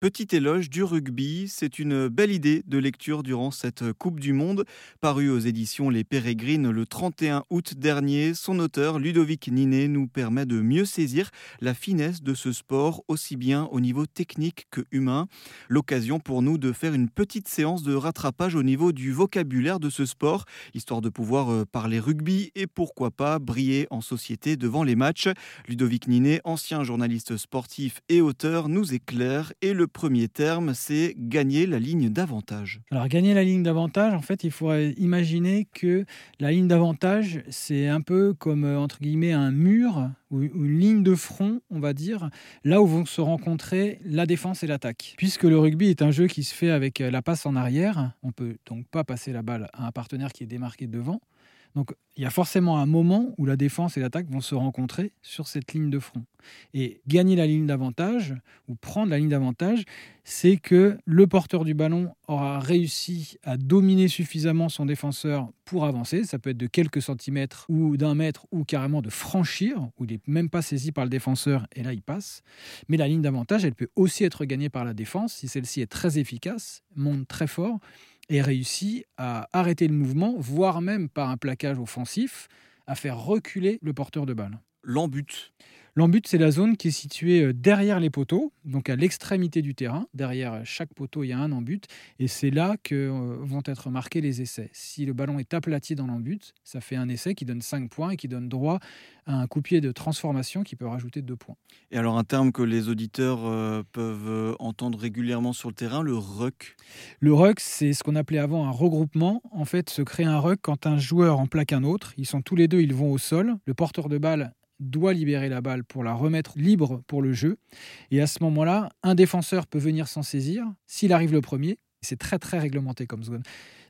Petit éloge du rugby, c'est une belle idée de lecture durant cette Coupe du Monde. Paru aux éditions Les Pérégrines le 31 août dernier, son auteur Ludovic Ninet nous permet de mieux saisir la finesse de ce sport, aussi bien au niveau technique que humain. L'occasion pour nous de faire une petite séance de rattrapage au niveau du vocabulaire de ce sport, histoire de pouvoir euh, parler rugby et pourquoi pas briller en société devant les matchs. Ludovic Ninet, ancien journaliste sportif et auteur, nous éclaire et le premier terme, c'est gagner la ligne d'avantage. Alors gagner la ligne d'avantage, en fait, il faut imaginer que la ligne d'avantage, c'est un peu comme euh, entre guillemets un mur ou une ligne de front, on va dire, là où vont se rencontrer la défense et l'attaque. Puisque le rugby est un jeu qui se fait avec euh, la passe en arrière, on peut donc pas passer la balle à un partenaire qui est démarqué devant. Donc il y a forcément un moment où la défense et l'attaque vont se rencontrer sur cette ligne de front. Et gagner la ligne d'avantage, ou prendre la ligne d'avantage, c'est que le porteur du ballon aura réussi à dominer suffisamment son défenseur pour avancer. Ça peut être de quelques centimètres ou d'un mètre ou carrément de franchir, où il n'est même pas saisi par le défenseur et là il passe. Mais la ligne d'avantage, elle peut aussi être gagnée par la défense si celle-ci est très efficace, monte très fort et réussit à arrêter le mouvement, voire même par un plaquage offensif, à faire reculer le porteur de balle. L'embut. L'embut, c'est la zone qui est située euh, derrière les poteaux, donc à l'extrémité du terrain. Derrière chaque poteau, il y a un embut. Et c'est là que euh, vont être marqués les essais. Si le ballon est aplati dans l'embut, ça fait un essai qui donne 5 points et qui donne droit à un coup-pied de transformation qui peut rajouter 2 points. Et alors, un terme que les auditeurs euh, peuvent entendre régulièrement sur le terrain, le ruck. Le ruck, c'est ce qu'on appelait avant un regroupement. En fait, se crée un ruck quand un joueur en plaque un autre. Ils sont tous les deux, ils vont au sol. Le porteur de balle doit libérer la balle pour la remettre libre pour le jeu. Et à ce moment-là, un défenseur peut venir s'en saisir s'il arrive le premier. C'est très très réglementé comme zone.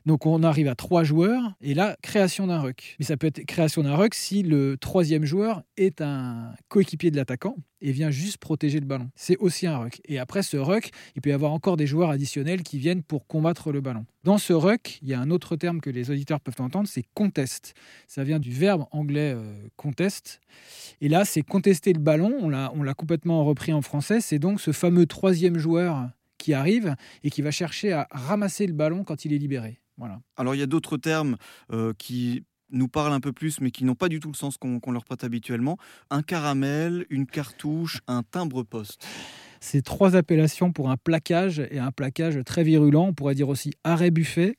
Donc on arrive à trois joueurs et là, création d'un ruck. Mais ça peut être création d'un ruck si le troisième joueur est un coéquipier de l'attaquant et vient juste protéger le ballon. C'est aussi un ruck. Et après ce ruck, il peut y avoir encore des joueurs additionnels qui viennent pour combattre le ballon. Dans ce ruck, il y a un autre terme que les auditeurs peuvent entendre, c'est contest. Ça vient du verbe anglais euh, contest. Et là, c'est contester le ballon. On l'a complètement repris en français. C'est donc ce fameux troisième joueur qui arrive et qui va chercher à ramasser le ballon quand il est libéré. Alors il y a d'autres termes euh, qui nous parlent un peu plus, mais qui n'ont pas du tout le sens qu'on leur prête habituellement. Un caramel, une cartouche, un timbre-poste. C'est trois appellations pour un plaquage et un plaquage très virulent. On pourrait dire aussi arrêt buffet.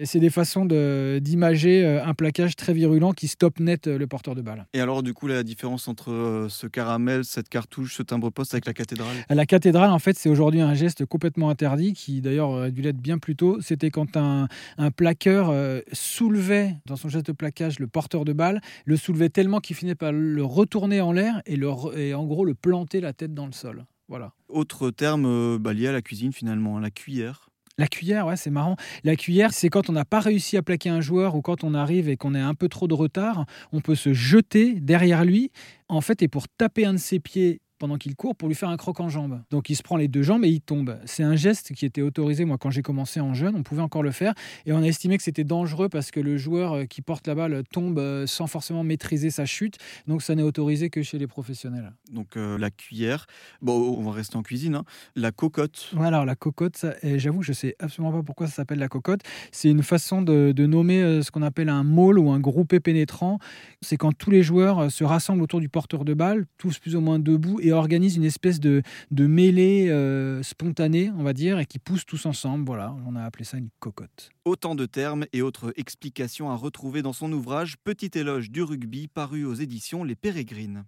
Et c'est des façons d'imager euh, un plaquage très virulent qui stoppe net euh, le porteur de balle. Et alors, du coup, la différence entre euh, ce caramel, cette cartouche, ce timbre-poste avec la cathédrale? La cathédrale, en fait, c'est aujourd'hui un geste complètement interdit qui, d'ailleurs, aurait dû l'être bien plus tôt. C'était quand un, un plaqueur soulevait, dans son geste de plaquage, le porteur de balle, le soulevait tellement qu'il finissait par le retourner en l'air et, le, et en gros le planter la tête dans le sol. Voilà. Autre terme bah, lié à la cuisine, finalement, la cuillère. La cuillère, ouais, c'est marrant. La cuillère, c'est quand on n'a pas réussi à plaquer un joueur ou quand on arrive et qu'on a un peu trop de retard, on peut se jeter derrière lui, en fait, et pour taper un de ses pieds pendant qu'il court pour lui faire un croc en jambe. Donc il se prend les deux jambes et il tombe. C'est un geste qui était autorisé, moi, quand j'ai commencé en jeune, on pouvait encore le faire. Et on a estimé que c'était dangereux parce que le joueur euh, qui porte la balle tombe euh, sans forcément maîtriser sa chute. Donc ça n'est autorisé que chez les professionnels. Donc euh, la cuillère, bon, on va rester en cuisine, hein. la cocotte. alors la cocotte, j'avoue, je sais absolument pas pourquoi ça s'appelle la cocotte. C'est une façon de, de nommer ce qu'on appelle un môle ou un groupé pénétrant. C'est quand tous les joueurs se rassemblent autour du porteur de balle, tous plus ou moins debout, organise une espèce de, de mêlée euh, spontanée, on va dire, et qui pousse tous ensemble. Voilà, on a appelé ça une cocotte. Autant de termes et autres explications à retrouver dans son ouvrage Petit éloge du rugby paru aux éditions Les Pérégrines.